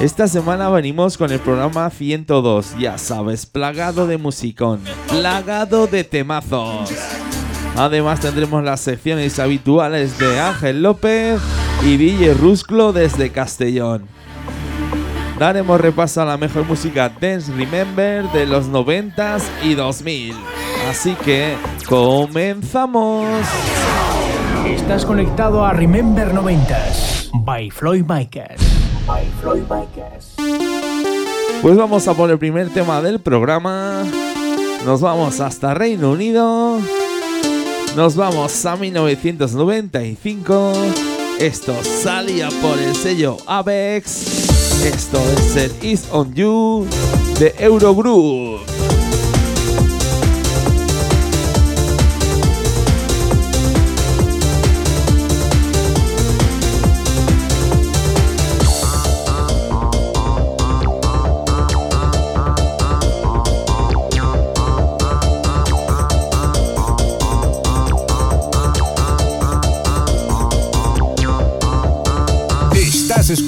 Esta semana venimos con el programa 102, ya sabes, plagado de musicón, plagado de temazos. Además tendremos las secciones habituales de Ángel López y DJ Rusclo desde Castellón. Daremos repaso a la mejor música Dance Remember de los 90s y 2000. Así que comenzamos. Estás conectado a Remember 90s by Floyd Micas. Pues vamos a por el primer tema del programa. Nos vamos hasta Reino Unido. Nos vamos a 1995. Esto salía por el sello Avex. Esto es el Is on You de Eurogroup.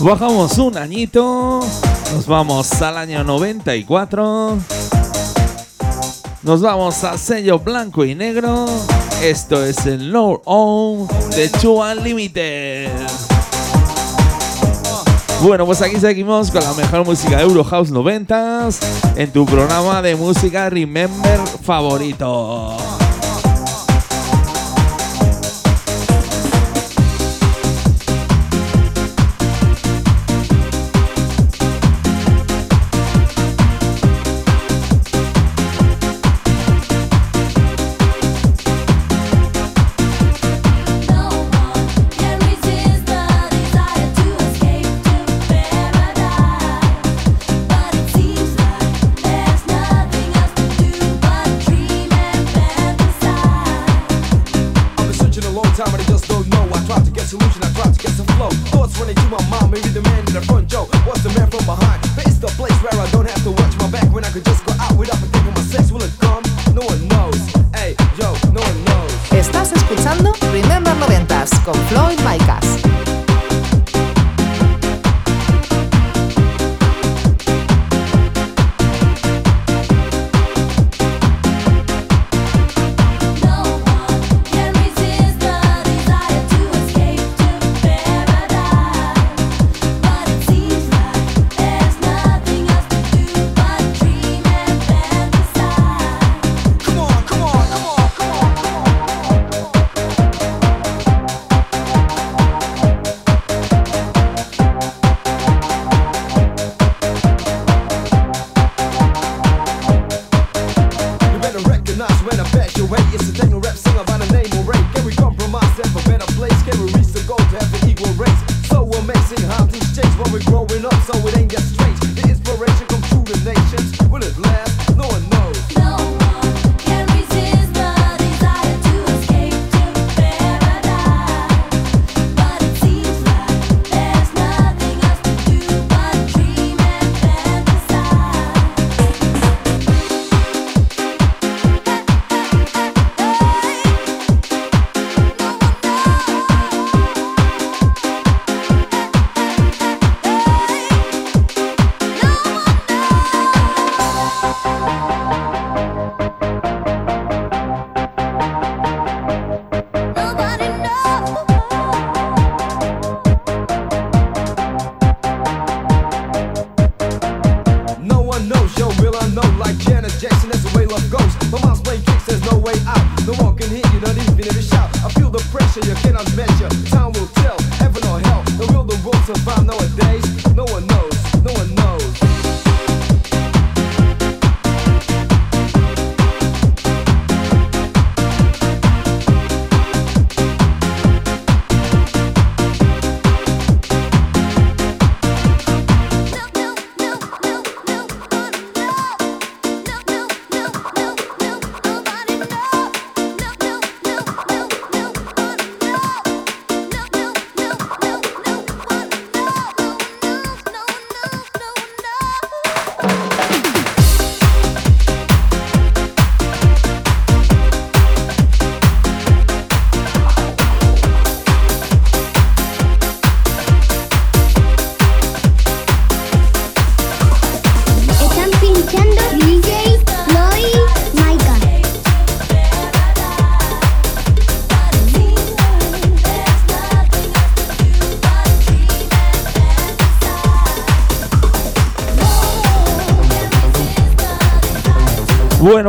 Bajamos un añito, nos vamos al año 94. Nos vamos al sello blanco y negro. Esto es el No On de Two Unlimited. Bueno, pues aquí seguimos con la mejor música de Euro House 90s en tu programa de música Remember favorito. show What's the man from behind? But it's the place where I don't have to watch my back When I could just go out without thinking my sex Will it come? No one knows Hey, yo, no one knows Estás escuchando Remember 90s con Floyd Micas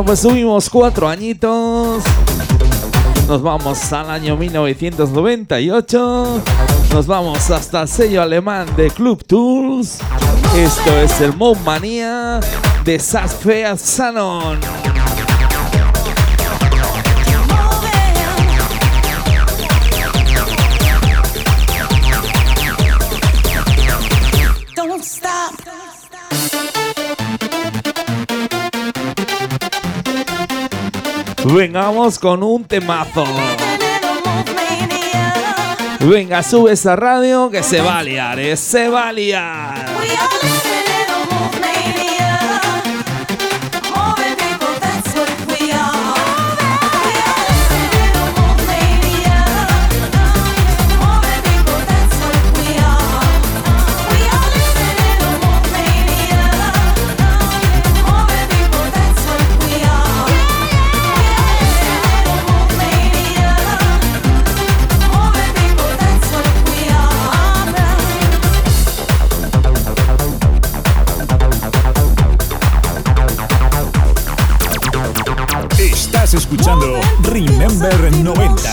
Pues subimos cuatro añitos. Nos vamos al año 1998. Nos vamos hasta el sello alemán de Club Tools. Esto es el Mob Mania de Sasfea Sanon. Vengamos con un temazo. Venga, sube esa radio que se va a liar, ¿eh? se va a liar. Remember 90s.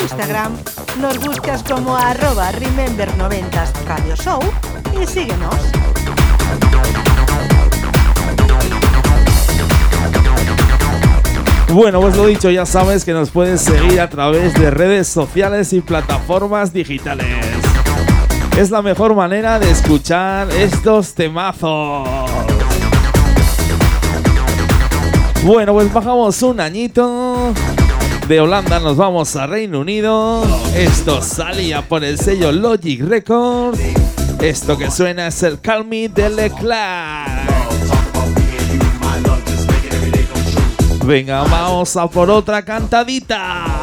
Instagram. Nos buscas como arroba Remember90s Radio Show y síguenos. Bueno, pues lo dicho, ya sabes que nos puedes seguir a través de redes sociales y plataformas digitales. Es la mejor manera de escuchar estos temazos. Bueno, pues bajamos un añito. De Holanda nos vamos a Reino Unido. Esto salía por el sello Logic Records. Esto que suena es el Call Me de Leclerc. Venga, vamos a por otra cantadita.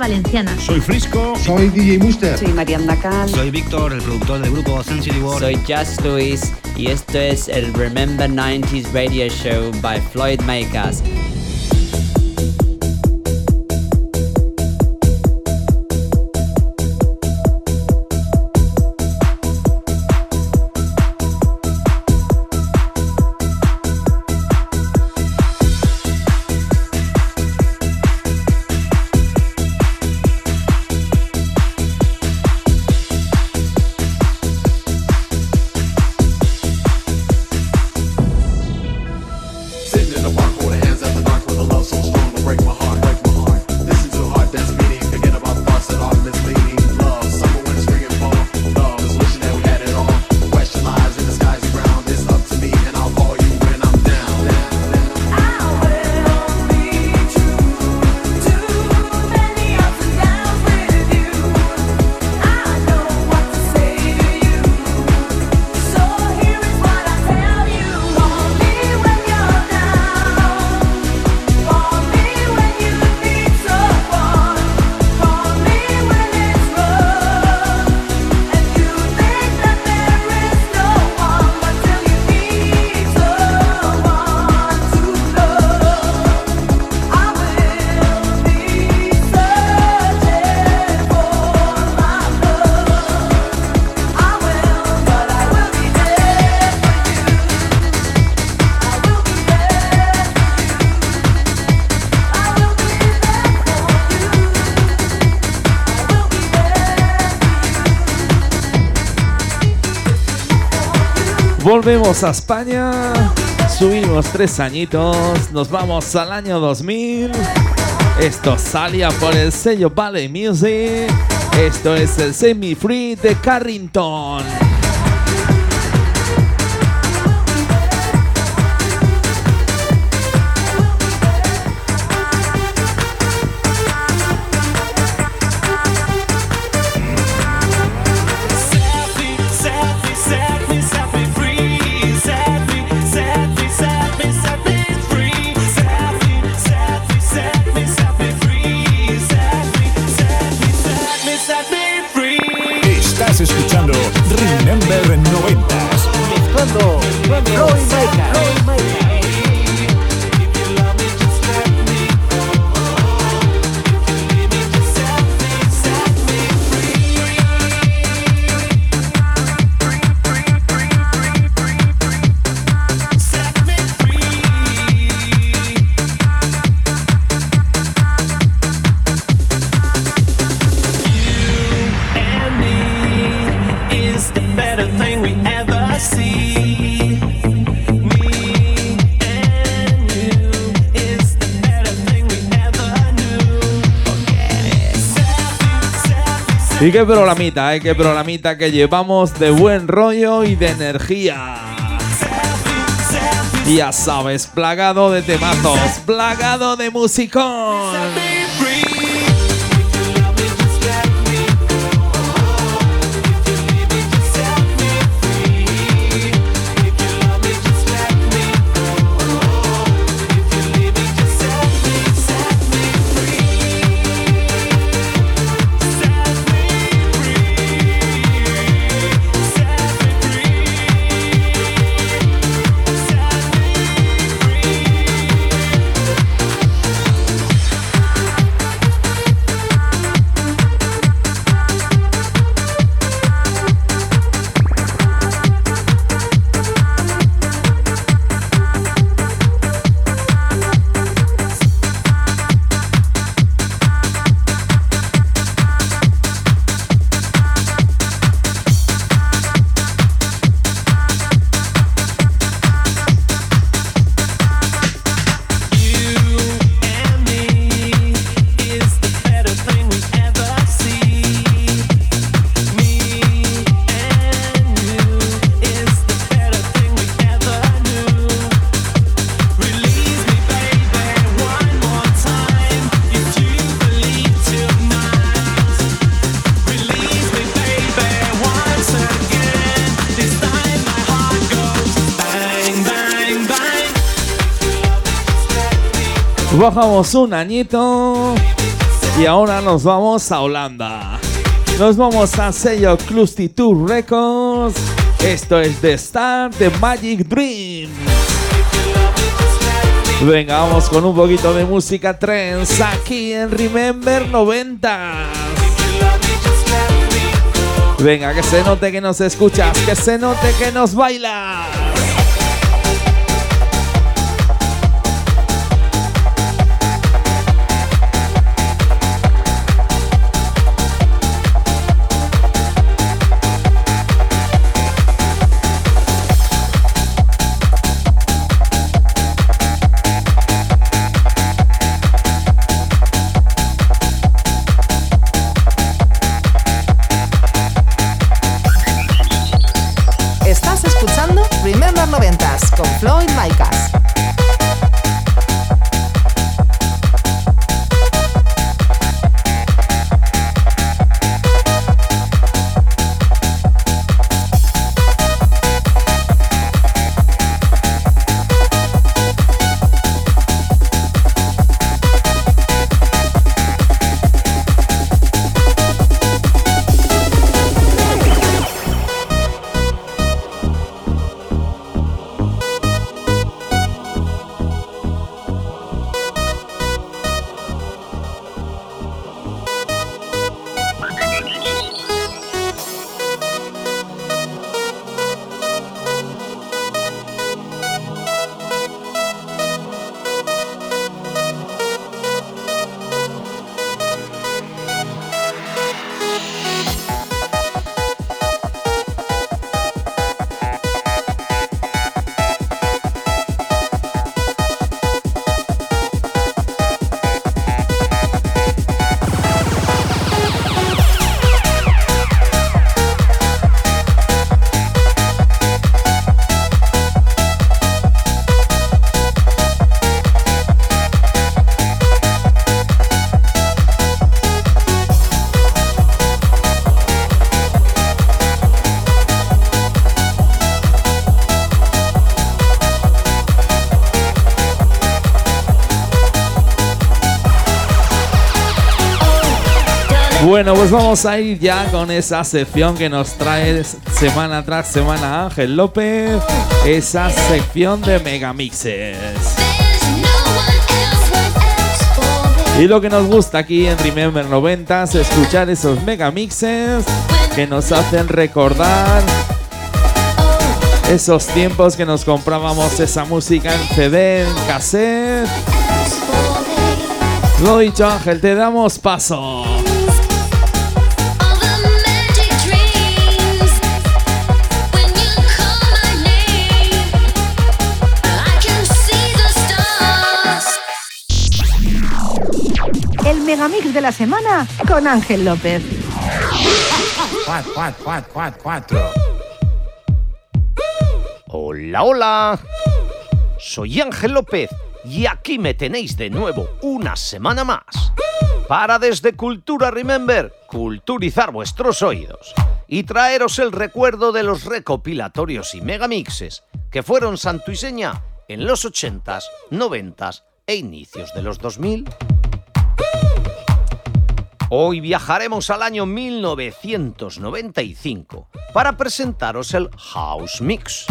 Valenciana. Soy Frisco. Soy DJ Muster. Soy Mariana Cal. Soy Víctor, el productor del grupo Sensitive World. Soy Just Luis y esto es el Remember 90s Radio Show by Floyd Makers. Volvemos a España, subimos tres añitos, nos vamos al año 2000. Esto salía por el sello Valley Music. Esto es el Semi Free de Carrington. Y qué programita, eh, qué programita que llevamos de buen rollo y de energía. Ya sabes, plagado de temazos, plagado de musicón. Bajamos un añito y ahora nos vamos a Holanda. Nos vamos a sello Clusty Tour Records. Esto es The Star de Magic Dream. Venga, vamos con un poquito de música trance aquí en Remember 90. Venga, que se note que nos escuchas, que se note que nos bailas. Bueno, pues vamos a ir ya con esa sección que nos trae semana tras semana Ángel López, esa sección de megamixes. Y lo que nos gusta aquí en Remember 90 es escuchar esos megamixes que nos hacen recordar esos tiempos que nos comprábamos esa música en CD, en cassette. Lo dicho Ángel, te damos paso. Megamix de la semana con Ángel López. Hola, hola. Soy Ángel López y aquí me tenéis de nuevo una semana más para desde Cultura Remember culturizar vuestros oídos y traeros el recuerdo de los recopilatorios y megamixes que fueron santo y seña en los 80s, 90s e inicios de los 2000. Hoy viajaremos al año 1995 para presentaros el House Mix.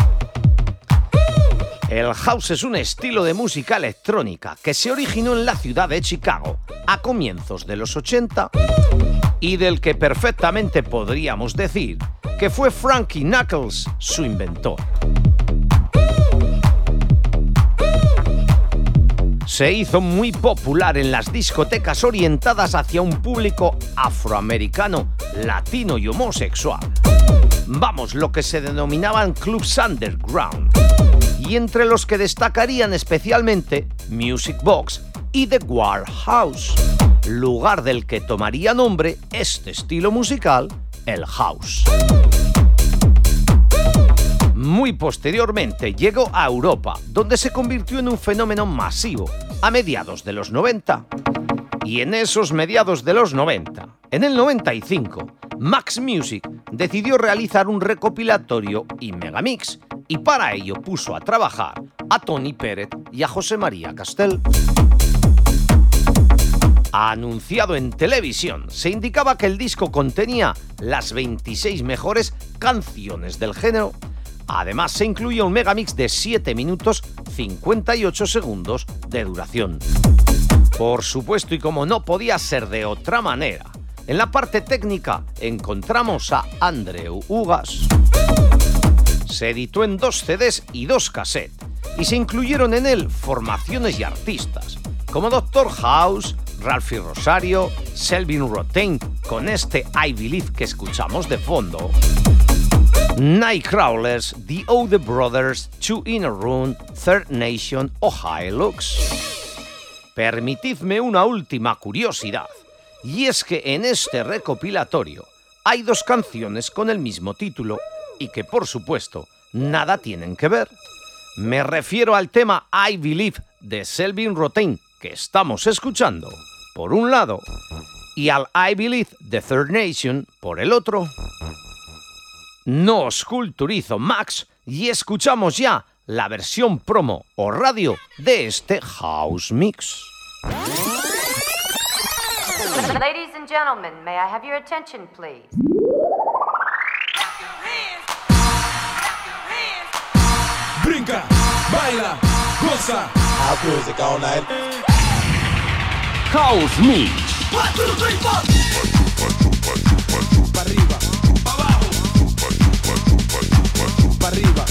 El house es un estilo de música electrónica que se originó en la ciudad de Chicago a comienzos de los 80 y del que perfectamente podríamos decir que fue Frankie Knuckles su inventor. Se hizo muy popular en las discotecas orientadas hacia un público afroamericano, latino y homosexual. Vamos, lo que se denominaban clubs underground y entre los que destacarían especialmente Music Box y The Warehouse, lugar del que tomaría nombre este estilo musical, el house. Muy posteriormente llegó a Europa, donde se convirtió en un fenómeno masivo a mediados de los 90. Y en esos mediados de los 90, en el 95, Max Music decidió realizar un recopilatorio y megamix, y para ello puso a trabajar a Tony Pérez y a José María Castel. Anunciado en televisión, se indicaba que el disco contenía las 26 mejores canciones del género. Además, se incluía un megamix de 7 minutos 58 segundos de duración. Por supuesto, y como no podía ser de otra manera, en la parte técnica encontramos a Andreu Ugas. Se editó en dos CDs y dos cassettes, y se incluyeron en él formaciones y artistas, como Doctor House, Ralphie Rosario, Selvin Rotain, con este I Believe que escuchamos de fondo. Nightcrawlers, The Ode Brothers, Two Inner Room, Third Nation o High Looks. Permitidme una última curiosidad, y es que en este recopilatorio hay dos canciones con el mismo título y que por supuesto nada tienen que ver. Me refiero al tema I Believe de Selvin Rotain que estamos escuchando, por un lado, y al I Believe de Third Nation por el otro. No os culturizo Max y escuchamos ya la versión promo o radio de este House Mix. Ladies and gentlemen, may I have your attention, please? Brinca, baila, goza. House music all night. House Mix. One, two, three, four. Pa' arriba,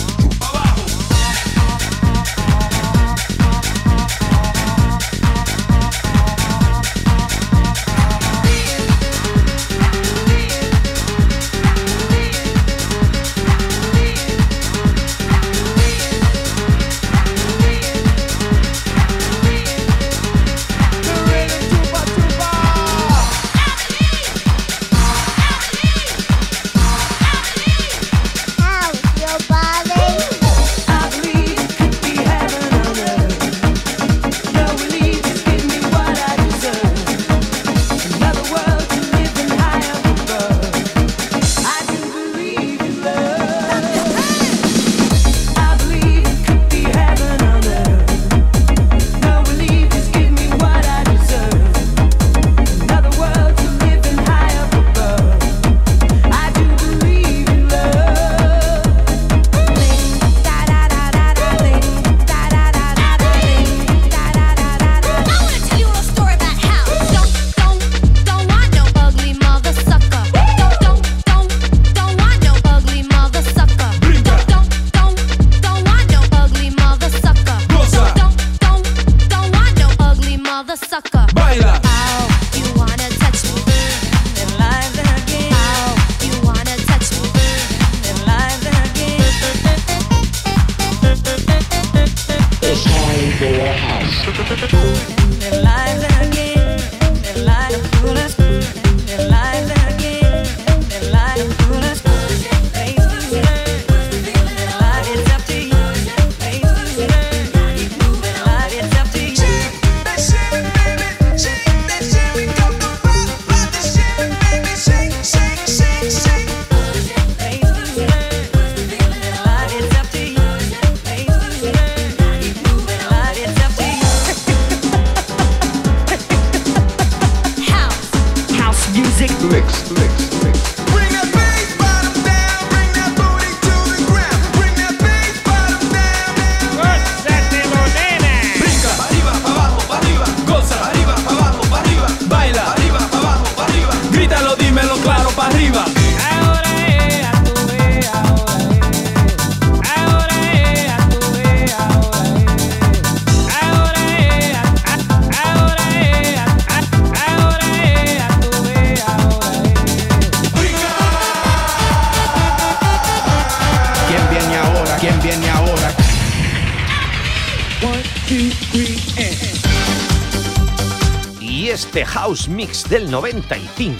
Mix del 95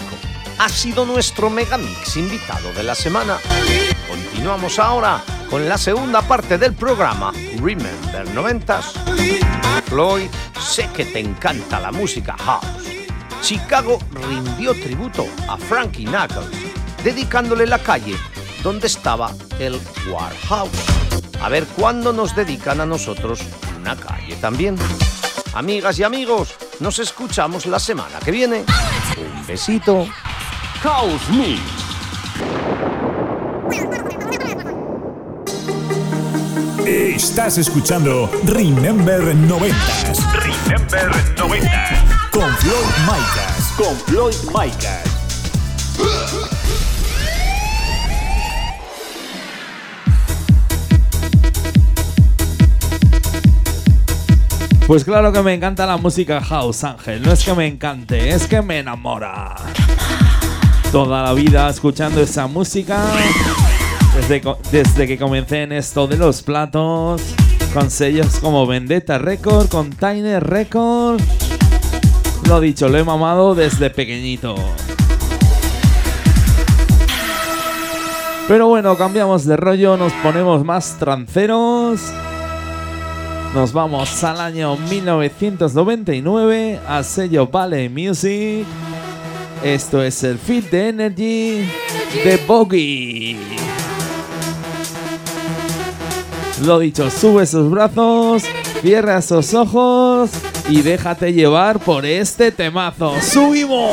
ha sido nuestro Megamix invitado de la semana. Continuamos ahora con la segunda parte del programa Remember 90s. Floyd, sé que te encanta la música house. Chicago rindió tributo a Frankie Knuckles, dedicándole la calle donde estaba el Warhouse. A ver cuándo nos dedican a nosotros una calle también. Amigas y amigos, nos escuchamos la semana que viene. Un besito. House Mix. Estás escuchando Remember 90s Remember 90. con Floyd Micas. Con Floyd Micas. Pues claro que me encanta la música house, Ángel. No es que me encante, es que me enamora. Toda la vida escuchando esa música. Desde, desde que comencé en esto de los platos. Con sellos como Vendetta Record, con Tiny Record. Lo dicho, lo he mamado desde pequeñito. Pero bueno, cambiamos de rollo, nos ponemos más tranceros. Nos vamos al año 1999 al sello Valley Music. Esto es el Fit de Energy de Boggy. Lo dicho, sube sus brazos, cierra sus ojos y déjate llevar por este temazo. ¡Subimos!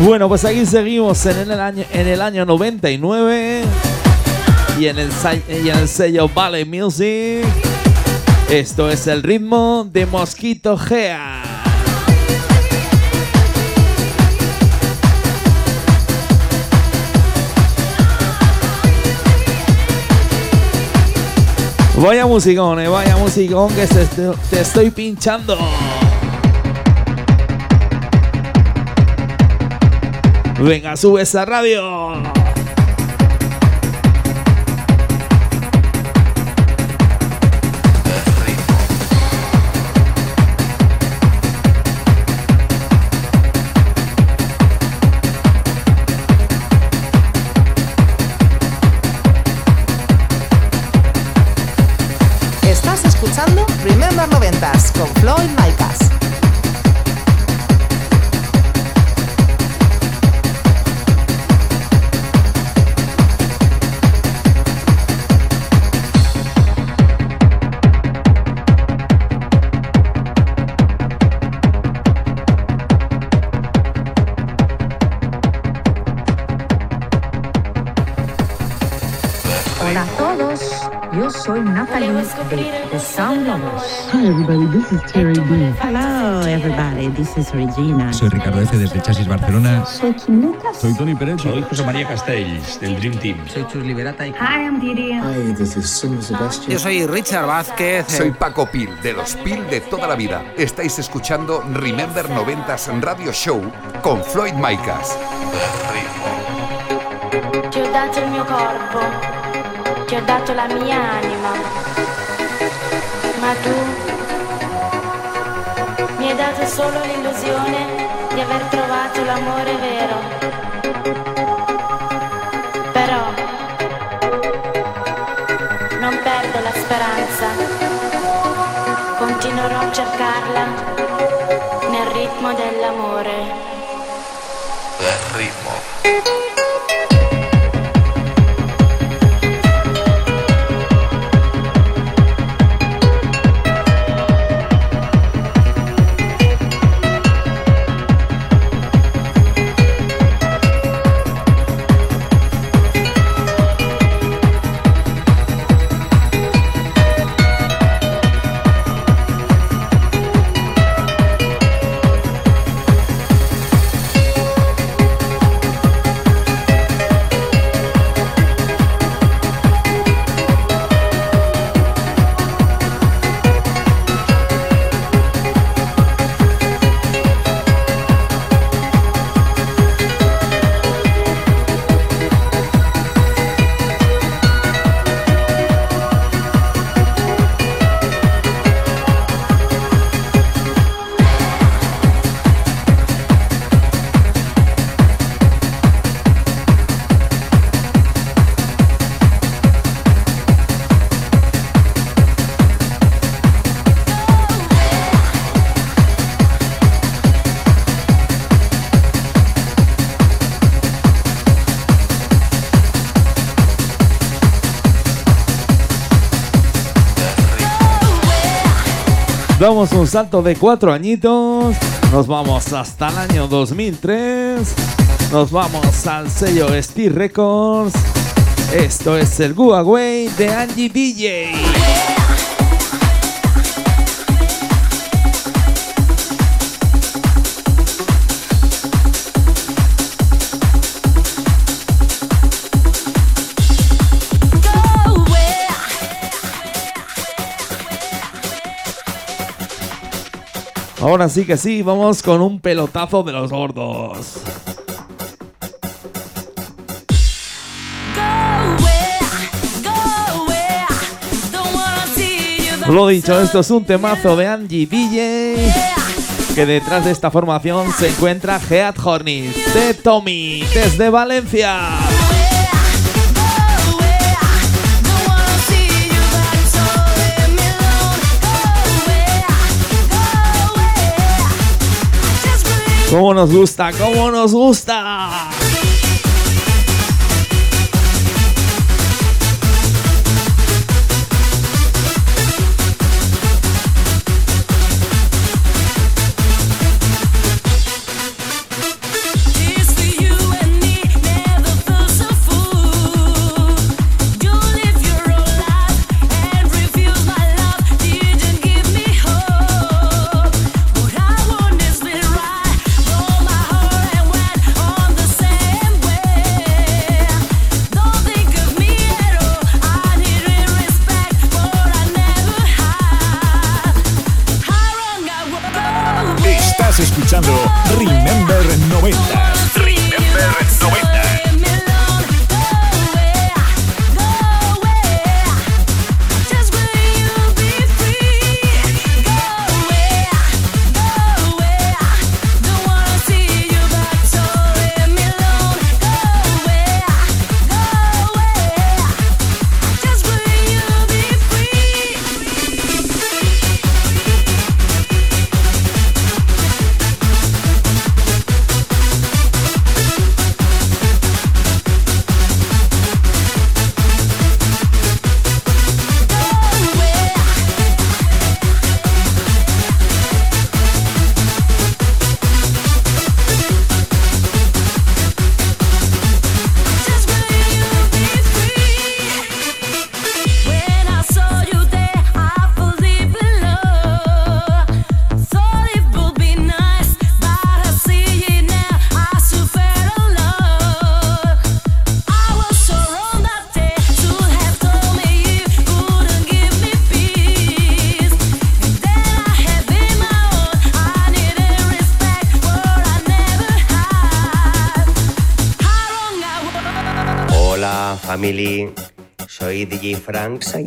Bueno, pues aquí seguimos en el año, en el año 99 y en el, y en el sello Valley Music. Esto es el ritmo de Mosquito Gea. Vaya musicón, eh, vaya musicón que te estoy pinchando. Venga, sube esa radio. Estás escuchando Remember Noventas con Floyd Micas. Yo soy Natalie de The Sound Lovers. Hi everybody, this is Terry B. Hello everybody, this is Regina. Soy Ricardo F. desde Chasis Barcelona. Soy Kim Lucas. Soy Tony Pérez. Soy José María Castells, del Dream Team. Soy Chus Liberata y... Hi, I'm Didi. Hi, this is Sim Sebastian. Yo soy Richard Vázquez. Soy Paco Pil, de los Pil de toda la vida. Estáis escuchando Remember 90s Radio Show con Floyd Micas. Dato il mio corpo, ti ho dato la mia anima, ma tu mi hai dato solo l'illusione di aver trovato l'amore vero. Però non perdo la speranza, continuerò a cercarla nel ritmo dell'amore. Damos un salto de cuatro añitos. Nos vamos hasta el año 2003. Nos vamos al sello Steel Records. Esto es el Guaway de Angie DJ. Ahora sí que sí, vamos con un pelotazo de los gordos. Lo dicho, esto es un temazo de Angie DJ. Que detrás de esta formación se encuentra Head Hornets de Tommy desde Valencia. ¿Cómo nos gusta? ¿Cómo nos gusta?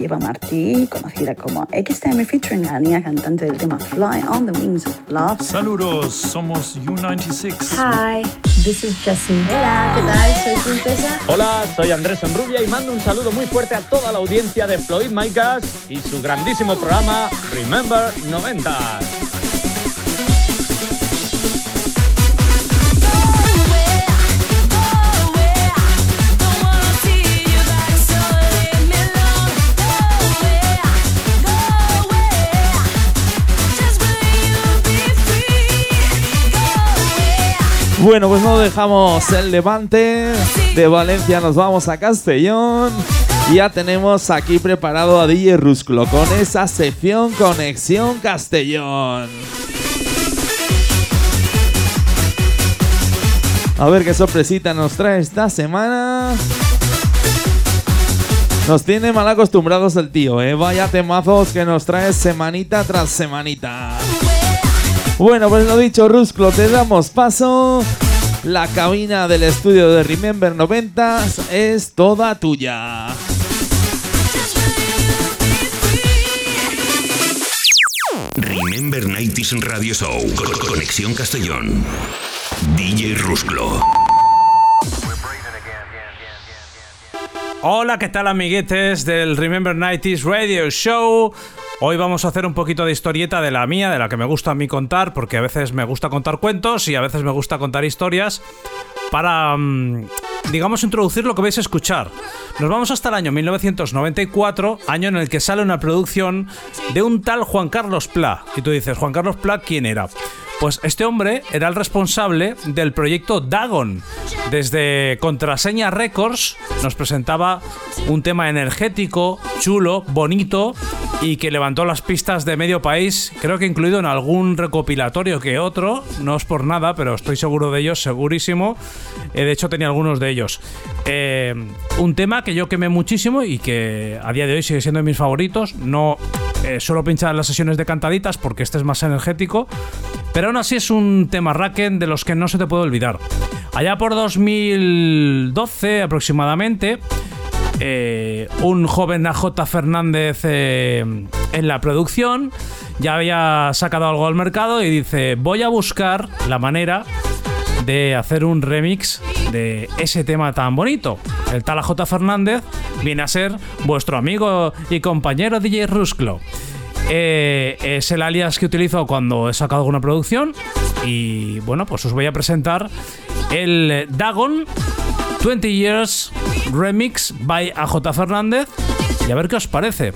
Eva Martí, conocida como XTM featuring la niña cantante del tema Fly on the Wings of Love. Saludos, somos U96. Hi, this is Jessie. Hola, ¿qué tal? Soy Princesa. Hola, soy Andrés Enrubia y mando un saludo muy fuerte a toda la audiencia de Floyd Micas y su grandísimo programa Remember 90. Bueno, pues no dejamos el levante. De Valencia nos vamos a Castellón. Ya tenemos aquí preparado a DJ Rusclo con esa sección Conexión Castellón. A ver qué sorpresita nos trae esta semana. Nos tiene mal acostumbrados el tío, ¿eh? Vaya temazos que nos trae semanita tras semanita. Bueno, pues lo dicho, Rusclo, te damos paso. La cabina del estudio de Remember 90 es toda tuya. Remember 90s Radio Show. Con- Conexión Castellón. DJ Rusclo. Hola, ¿qué tal amiguetes del Remember 90s Radio Show? Hoy vamos a hacer un poquito de historieta de la mía, de la que me gusta a mí contar, porque a veces me gusta contar cuentos y a veces me gusta contar historias para, mm, digamos, introducir lo que vais a escuchar. Nos vamos hasta el año 1994, año en el que sale una producción de un tal Juan Carlos Pla. Y tú dices, Juan Carlos Pla, ¿quién era? Pues este hombre era el responsable del proyecto Dagon. Desde Contraseña Records nos presentaba un tema energético, chulo, bonito y que levantó las pistas de medio país, creo que incluido en algún recopilatorio que otro, no es por nada, pero estoy seguro de ellos, segurísimo. Eh, de hecho tenía algunos de ellos. Eh, un tema que yo quemé muchísimo y que a día de hoy sigue siendo de mis favoritos. No eh, suelo pinchar en las sesiones de cantaditas porque este es más energético. Pero aún así es un tema Raken de los que no se te puede olvidar. Allá por 2012 aproximadamente, eh, un joven AJ Fernández eh, en la producción ya había sacado algo al mercado y dice, voy a buscar la manera de hacer un remix de ese tema tan bonito. El tal AJ Fernández viene a ser vuestro amigo y compañero DJ Rusclo. Eh, es el alias que utilizo cuando he sacado alguna producción. Y bueno, pues os voy a presentar el Dagon 20 Years Remix by AJ Fernández. Y a ver qué os parece.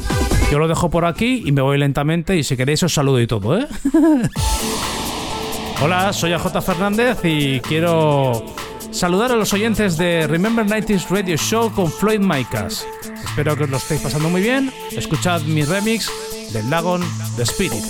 Yo lo dejo por aquí y me voy lentamente. Y si queréis, os saludo y todo, ¿eh? Hola, soy AJ Fernández y quiero saludar a los oyentes de Remember 90s Radio Show con Floyd Micas. Espero que os lo estéis pasando muy bien. Escuchad mi remix del Lagon The Spirit.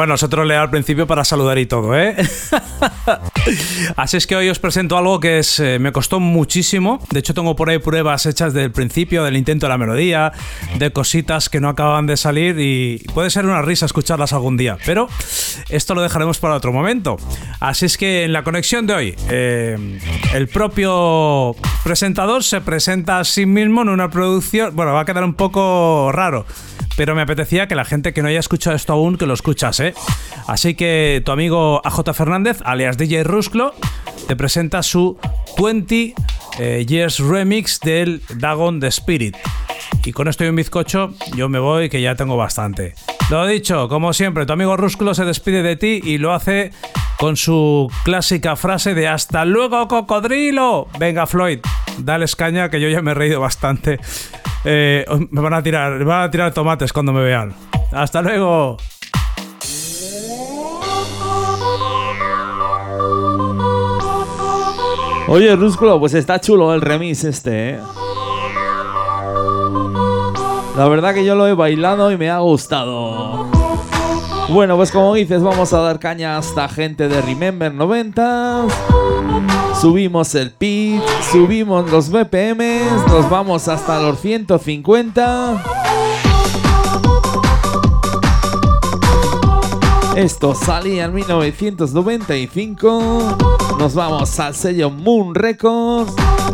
Bueno, os he troleado al principio para saludar y todo, ¿eh? Así es que hoy os presento algo que es, eh, me costó muchísimo. De hecho, tengo por ahí pruebas hechas del principio, del intento de la melodía, de cositas que no acaban de salir y puede ser una risa escucharlas algún día. Pero esto lo dejaremos para otro momento. Así es que en la conexión de hoy, eh, el propio presentador se presenta a sí mismo en una producción. Bueno, va a quedar un poco raro pero me apetecía que la gente que no haya escuchado esto aún, que lo escuchase. Así que tu amigo AJ Fernández, alias DJ Rusclo, te presenta su 20 eh, Years Remix del Dagon the Spirit. Y con esto y un bizcocho, yo me voy, que ya tengo bastante. Lo dicho, como siempre, tu amigo Rusclo se despide de ti y lo hace con su clásica frase de hasta luego cocodrilo. Venga Floyd, dale caña que yo ya me he reído bastante. Eh, me van a tirar, me van a tirar tomates cuando me vean. Hasta luego. Oye, Rusclo, pues está chulo el remix este, ¿eh? La verdad que yo lo he bailado y me ha gustado. Bueno, pues como dices, vamos a dar caña a esta gente de Remember 90. Subimos el pitch, subimos los BPMs, nos vamos hasta los 150. Esto salía en 1995. Nos vamos al sello Moon Records.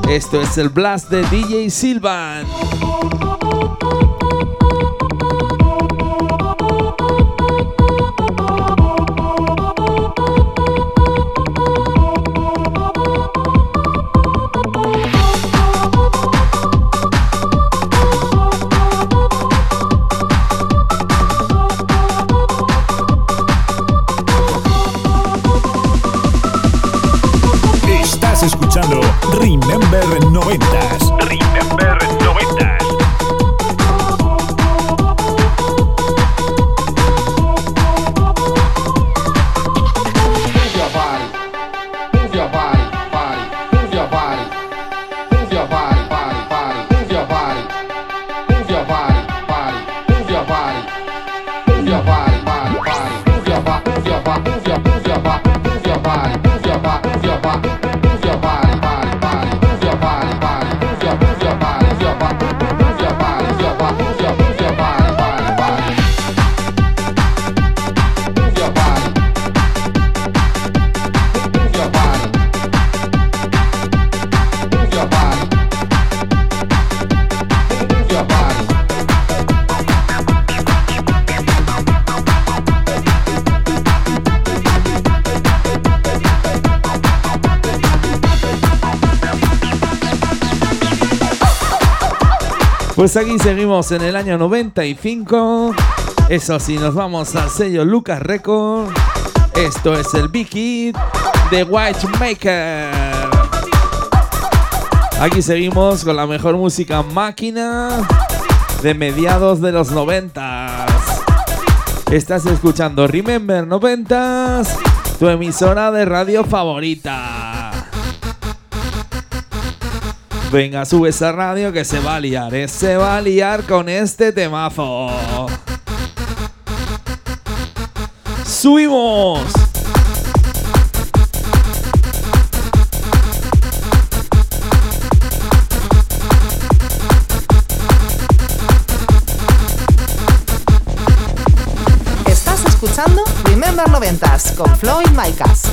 Esto es el blast de DJ Silvan. Pues aquí seguimos en el año 95. Eso sí, nos vamos al sello Lucas Record. Esto es el Big Hit de White. Aquí seguimos con la mejor música máquina de mediados de los 90. Estás escuchando Remember 90s, tu emisora de radio favorita. Venga, sube esa radio que se va a liar, ¿eh? Se va a liar con este temazo. ¡Subimos! Estás escuchando Remember Noventas con Floyd Micas.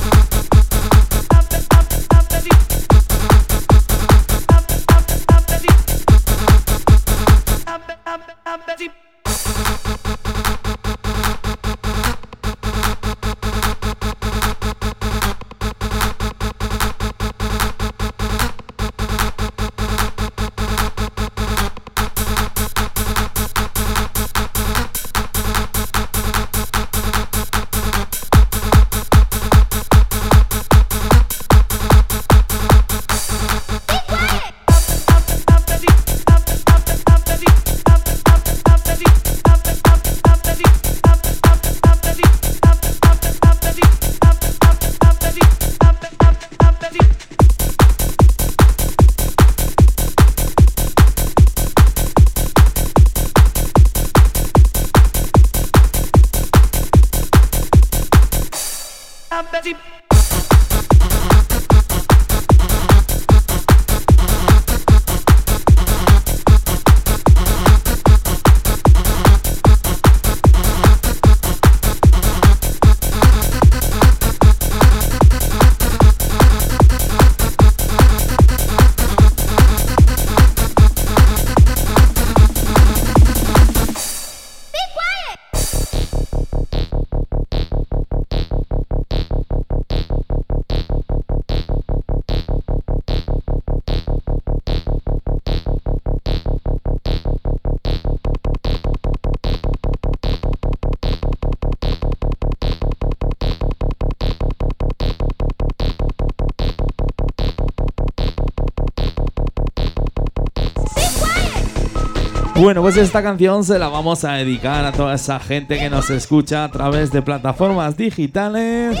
Bueno, pues esta canción se la vamos a dedicar a toda esa gente que nos escucha a través de plataformas digitales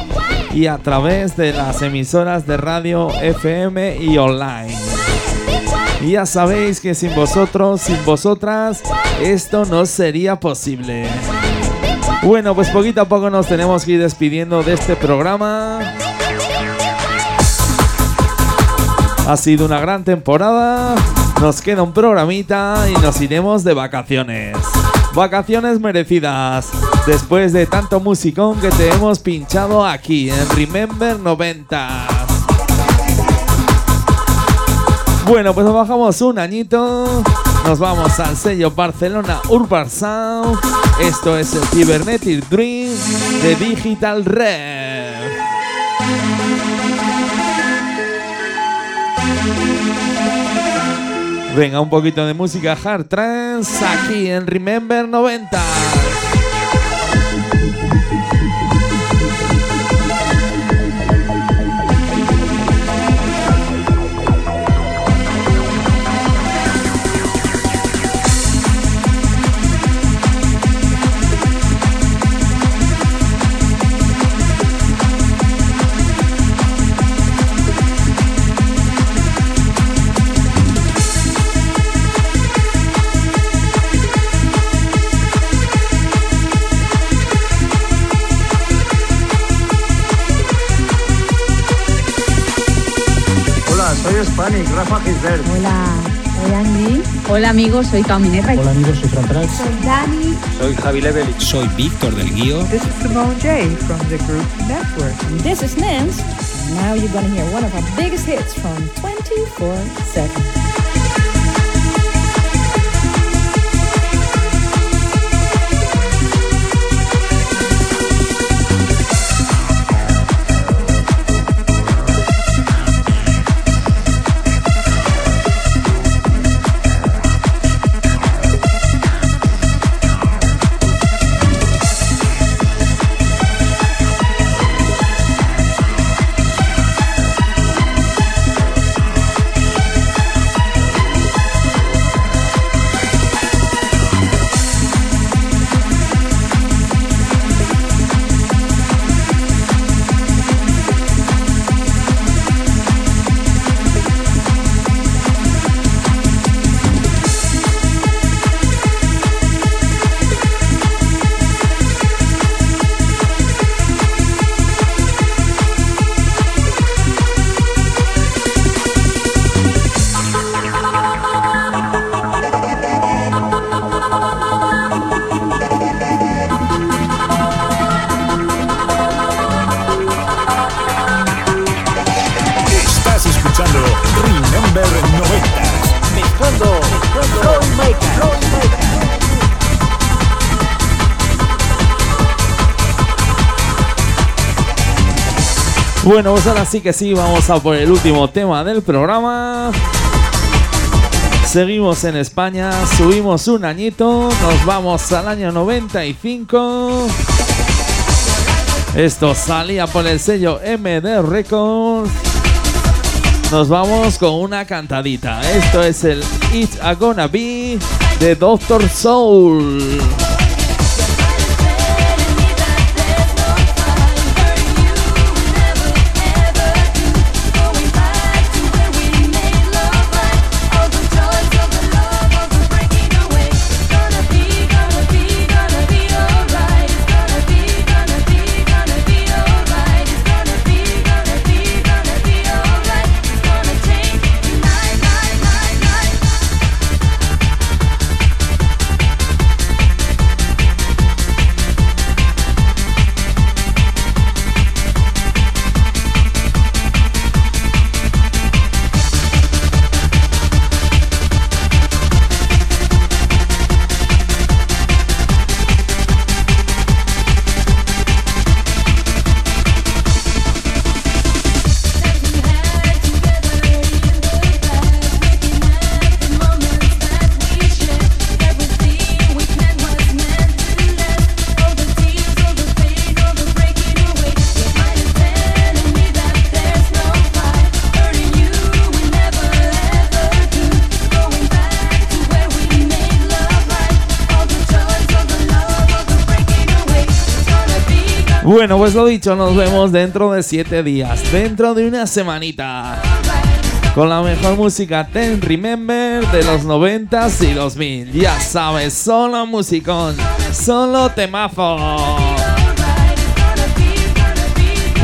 y a través de las emisoras de radio FM y online. Y ya sabéis que sin vosotros, sin vosotras, esto no sería posible. Bueno, pues poquito a poco nos tenemos que ir despidiendo de este programa. Ha sido una gran temporada. Nos queda un programita y nos iremos de vacaciones. Vacaciones merecidas. Después de tanto musicón que te hemos pinchado aquí en Remember 90. Bueno, pues nos bajamos un añito. Nos vamos al sello Barcelona Urban Sound. Esto es el Cybernetic Dream de Digital Red. Venga, un poquito de música hard trance aquí en Remember 90. Hispanic, Rafa Gisbert. Hola, soy Angie. Hola amigos, soy Caminera. Hola amigos, soy Fran Trax. Soy Dani. Soy Javi Levelich. Soy Víctor del Guío. This is Simone J from the group Network. This is Nance. Now you're gonna hear one of our biggest hits from 24 7. Bueno, pues ahora sí que sí, vamos a por el último tema del programa. Seguimos en España, subimos un añito, nos vamos al año 95. Esto salía por el sello MD Records. Nos vamos con una cantadita. Esto es el It's a Gonna Be de Doctor Soul. Bueno, pues lo dicho, nos vemos dentro de 7 días, dentro de una semanita. Con la mejor música Ten Remember de los 90s y 2000. Ya sabes, solo musicón, solo temazo.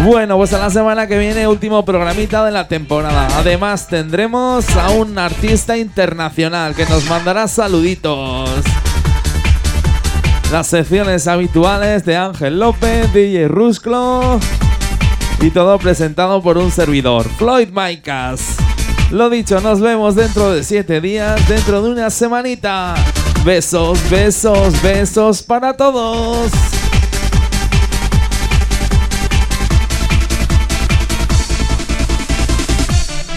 Bueno, pues a la semana que viene, último programita de la temporada. Además, tendremos a un artista internacional que nos mandará saluditos. Las secciones habituales de Ángel López, DJ Rusclo y todo presentado por un servidor, Floyd Micas. Lo dicho, nos vemos dentro de 7 días, dentro de una semanita. Besos, besos, besos para todos.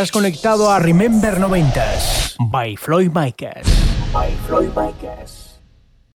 Estás conectado a Remember 90s by Floyd Micas. By Floyd Micas.